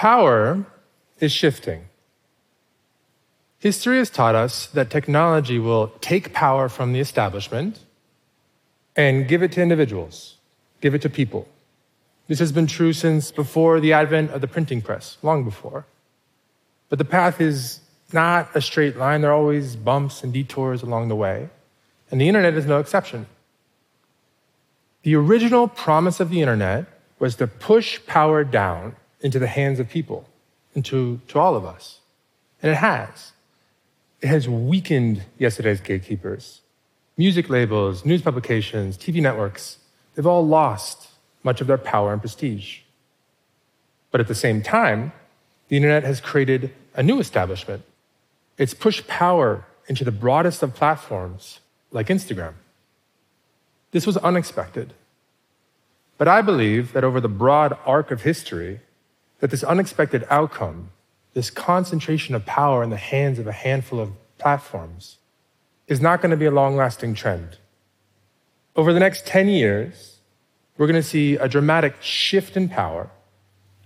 Power is shifting. History has taught us that technology will take power from the establishment and give it to individuals, give it to people. This has been true since before the advent of the printing press, long before. But the path is not a straight line, there are always bumps and detours along the way. And the internet is no exception. The original promise of the internet was to push power down into the hands of people, into to all of us. And it has. It has weakened yesterday's gatekeepers. Music labels, news publications, TV networks, they've all lost much of their power and prestige. But at the same time, the internet has created a new establishment. It's pushed power into the broadest of platforms, like Instagram. This was unexpected. But I believe that over the broad arc of history, that this unexpected outcome, this concentration of power in the hands of a handful of platforms, is not going to be a long lasting trend. Over the next 10 years, we're going to see a dramatic shift in power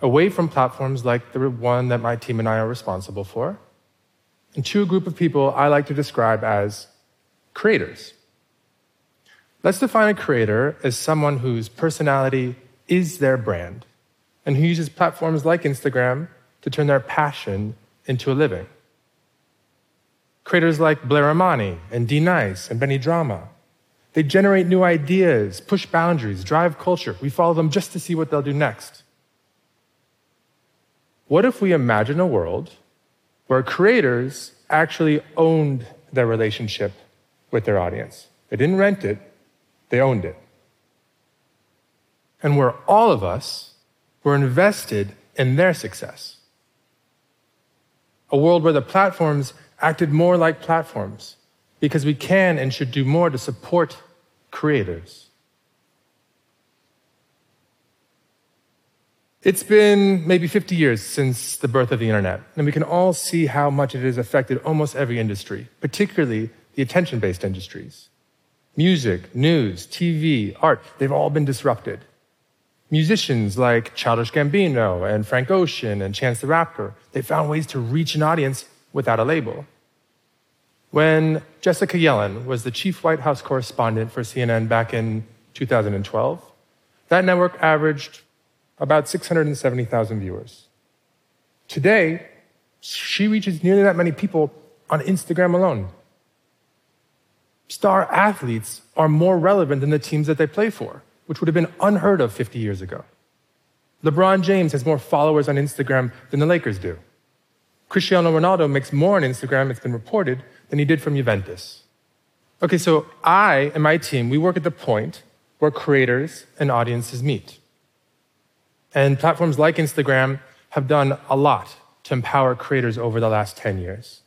away from platforms like the one that my team and I are responsible for, and to a group of people I like to describe as creators. Let's define a creator as someone whose personality is their brand and who uses platforms like Instagram to turn their passion into a living. Creators like Blair Imani and D-Nice and Benny Drama they generate new ideas, push boundaries, drive culture. We follow them just to see what they'll do next. What if we imagine a world where creators actually owned their relationship with their audience? They didn't rent it, they owned it. And where all of us were invested in their success. A world where the platforms acted more like platforms because we can and should do more to support creators. It's been maybe 50 years since the birth of the internet, and we can all see how much it has affected almost every industry, particularly the attention based industries. Music, news, TV, art, they've all been disrupted. Musicians like Childish Gambino and Frank Ocean and Chance the Rapper, they found ways to reach an audience without a label. When Jessica Yellin was the chief White House correspondent for CNN back in 2012, that network averaged about 670,000 viewers. Today, she reaches nearly that many people on Instagram alone. Star athletes are more relevant than the teams that they play for, which would have been unheard of 50 years ago. LeBron James has more followers on Instagram than the Lakers do. Cristiano Ronaldo makes more on Instagram, it's been reported, than he did from Juventus. Okay, so I and my team, we work at the point where creators and audiences meet. And platforms like Instagram have done a lot to empower creators over the last 10 years.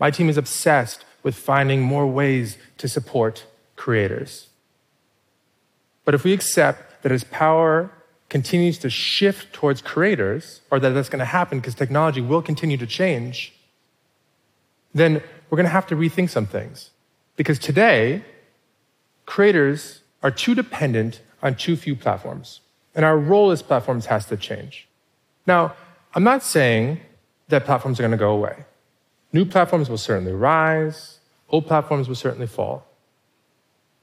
My team is obsessed with finding more ways to support creators. But if we accept that as power continues to shift towards creators, or that that's going to happen because technology will continue to change, then we're going to have to rethink some things. Because today, creators are too dependent on too few platforms. And our role as platforms has to change. Now, I'm not saying that platforms are going to go away. New platforms will certainly rise, old platforms will certainly fall.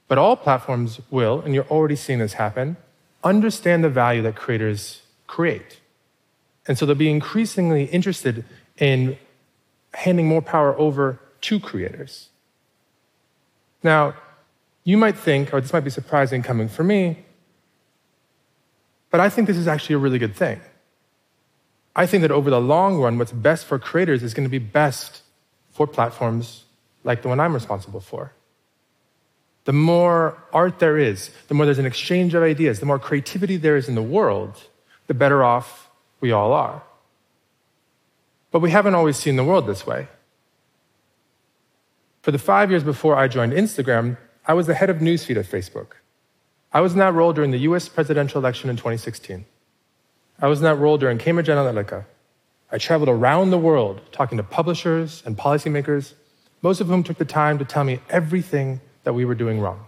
But all platforms will, and you're already seeing this happen, understand the value that creators create. And so they'll be increasingly interested in handing more power over to creators. Now, you might think, or this might be surprising coming from me, but I think this is actually a really good thing. I think that over the long run, what's best for creators is going to be best for platforms like the one I'm responsible for. The more art there is, the more there's an exchange of ideas, the more creativity there is in the world, the better off we all are. But we haven't always seen the world this way. For the five years before I joined Instagram, I was the head of newsfeed at Facebook. I was in that role during the US presidential election in 2016. I was in that role during Cambridge Analytica. I traveled around the world talking to publishers and policymakers, most of whom took the time to tell me everything that we were doing wrong.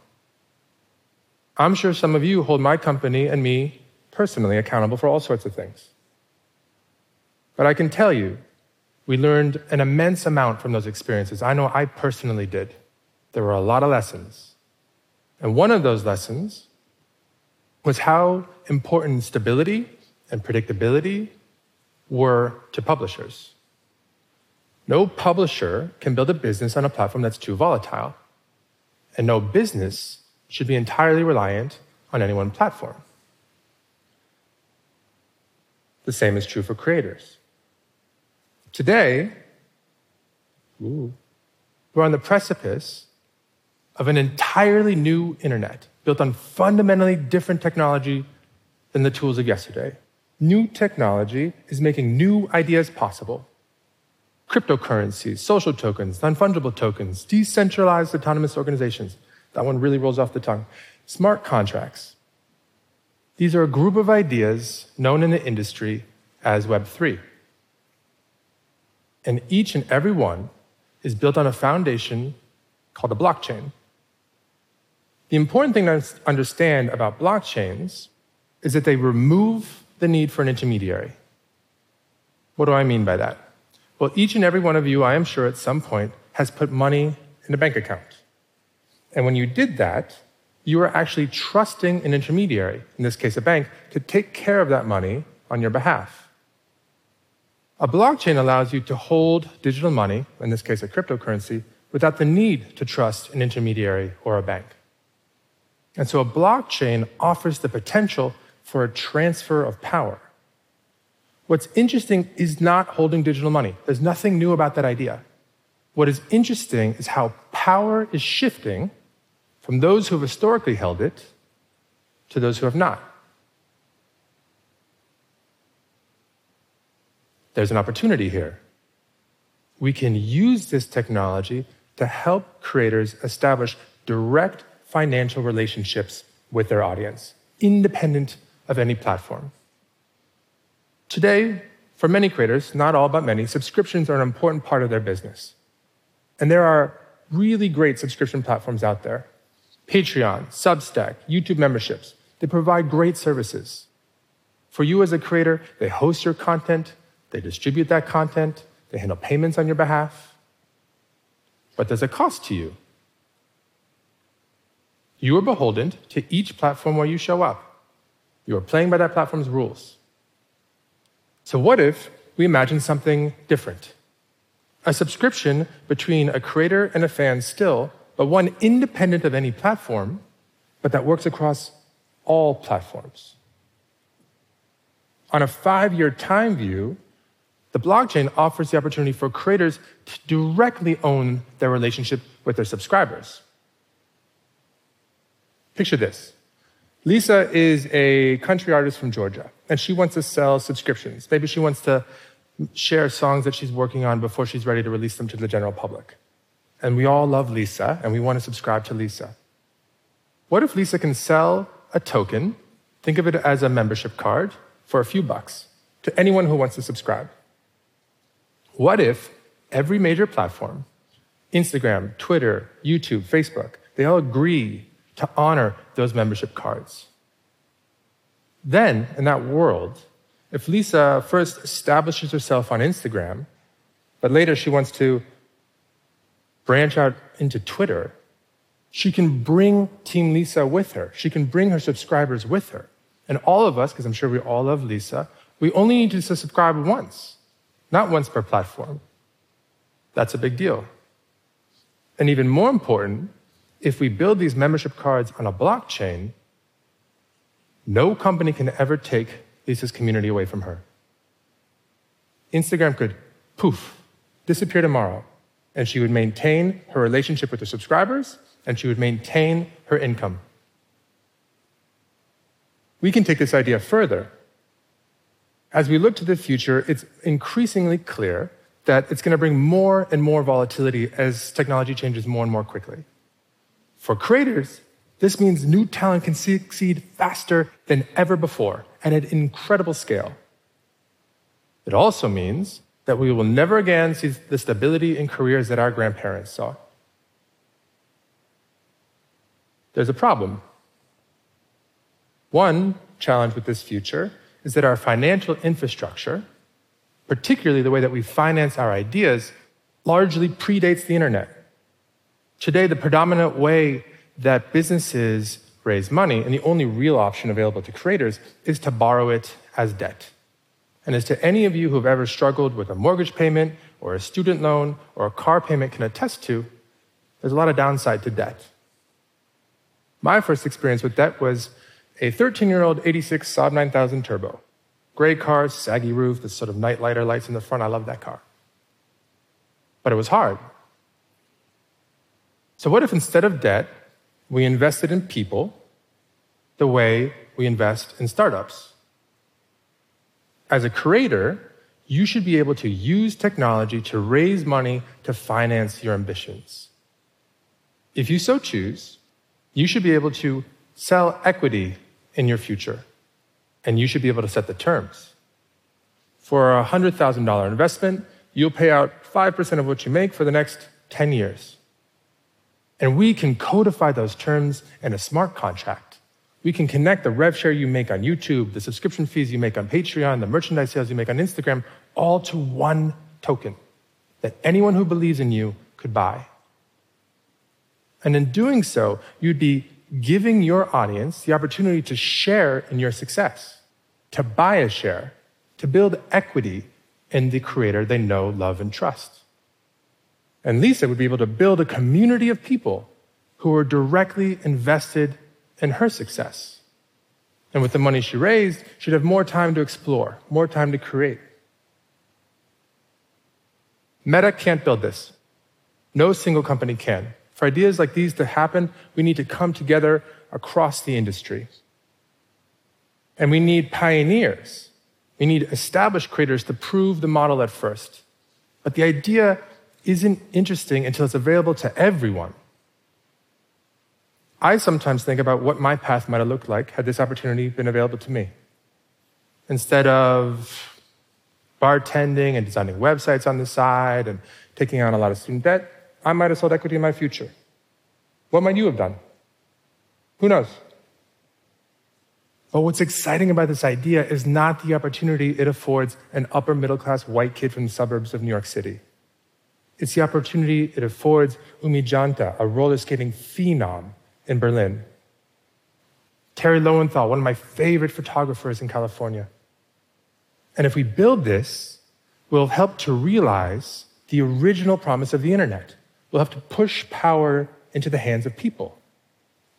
I'm sure some of you hold my company and me personally accountable for all sorts of things. But I can tell you, we learned an immense amount from those experiences. I know I personally did. There were a lot of lessons. And one of those lessons was how important stability and predictability were to publishers. No publisher can build a business on a platform that's too volatile, and no business should be entirely reliant on any one platform. The same is true for creators. Today, ooh, we're on the precipice of an entirely new internet built on fundamentally different technology than the tools of yesterday. New technology is making new ideas possible. Cryptocurrencies, social tokens, non fungible tokens, decentralized autonomous organizations. That one really rolls off the tongue. Smart contracts. These are a group of ideas known in the industry as Web3. And each and every one is built on a foundation called a blockchain. The important thing to understand about blockchains is that they remove the need for an intermediary. What do I mean by that? Well, each and every one of you, I am sure, at some point has put money in a bank account. And when you did that, you were actually trusting an intermediary, in this case a bank, to take care of that money on your behalf. A blockchain allows you to hold digital money, in this case a cryptocurrency, without the need to trust an intermediary or a bank. And so a blockchain offers the potential for a transfer of power. What's interesting is not holding digital money. There's nothing new about that idea. What is interesting is how power is shifting from those who have historically held it to those who have not. There's an opportunity here. We can use this technology to help creators establish direct financial relationships with their audience, independent of any platform. Today, for many creators, not all but many, subscriptions are an important part of their business. And there are really great subscription platforms out there Patreon, Substack, YouTube memberships. They provide great services. For you as a creator, they host your content, they distribute that content, they handle payments on your behalf. But there's a cost to you. You are beholden to each platform where you show up. You are playing by that platform's rules. So, what if we imagine something different? A subscription between a creator and a fan still but one independent of any platform, but that works across all platforms. On a five year time view, the blockchain offers the opportunity for creators to directly own their relationship with their subscribers. Picture this Lisa is a country artist from Georgia, and she wants to sell subscriptions. Maybe she wants to share songs that she's working on before she's ready to release them to the general public and we all love Lisa and we want to subscribe to Lisa. What if Lisa can sell a token, think of it as a membership card, for a few bucks to anyone who wants to subscribe? What if every major platform, Instagram, Twitter, YouTube, Facebook, they all agree to honor those membership cards? Then, in that world, if Lisa first establishes herself on Instagram, but later she wants to branch out into Twitter, she can bring Team Lisa with her. She can bring her subscribers with her. And all of us, because I'm sure we all love Lisa, we only need to subscribe once, not once per platform. That's a big deal. And even more important, if we build these membership cards on a blockchain, no company can ever take Lisa's community away from her. Instagram could poof, disappear tomorrow and she would maintain her relationship with her subscribers, and she would maintain her income. We can take this idea further. As we look to the future, it's increasingly clear that it's going to bring more and more volatility as technology changes more and more quickly. For creators, this means new talent can succeed faster than ever before and at incredible scale. It also means that we will never again see the stability in careers that our grandparents saw. There's a problem. One challenge with this future is that our financial infrastructure particularly the way that we finance our ideas, largely predates the internet. Today, the predominant way that businesses raise money, and the only real option available to creators, is to borrow it as debt. And as to any of you who have ever struggled with a mortgage payment or a student loan or a car payment can attest to, there's a lot of downside to debt. My first experience with debt was a 13 year old 86 Saab 9000 Turbo. Gray car, saggy roof, the sort of night lighter lights in the front. I love that car. But it was hard. So, what if instead of debt, we invested in people the way we invest in startups? As a creator, you should be able to use technology to raise money to finance your ambitions. If you so choose, you should be able to sell equity in your future, and you should be able to set the terms. For a $100,000 investment, you'll pay out 5% of what you make for the next 10 years. And we can codify those terms in a smart contract. We can connect the rev share you make on YouTube, the subscription fees you make on Patreon, the merchandise sales you make on Instagram, all to one token that anyone who believes in you could buy. And in doing so, you'd be giving your audience the opportunity to share in your success, to buy a share, to build equity in the creator they know, love, and trust. And Lisa would be able to build a community of people who are directly invested in her success. And with the money she raised, she'd have more time to explore, more time to create. Meta can't build this. No single company can. For ideas like these to happen, we need to come together across the industry. And we need pioneers. We need established creators to prove the model at first. But the idea isn't interesting until it's available to everyone. I sometimes think about what my path might have looked like had this opportunity been available to me. Instead of bartending and designing websites on the side and taking on a lot of student debt, I might have sold equity in my future. What might you have done? Who knows? But what's exciting about this idea is not the opportunity it affords an upper middle class white kid from the suburbs of New York City. It's the opportunity it affords Oumi Janta, a roller skating phenom in Berlin. Terry Lowenthal, one of my favorite photographers in California. And if we build this, we'll help to realize the original promise of the internet We'll have to push power into the hands of people,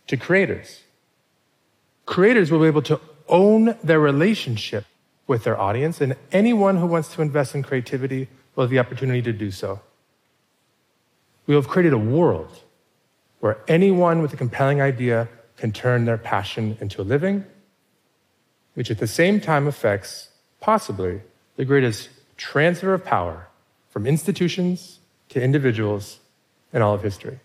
to creators. Creators will be able to own their relationship with their audience, and anyone who wants to invest in creativity will have the opportunity to do so. We have created a world where anyone with a compelling idea can turn their passion into a living, which at the same time affects, possibly, the greatest transfer of power from institutions to individuals in all of history.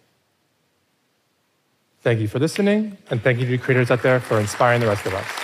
Thank you for listening, and thank you to the creators out there for inspiring the rest of us.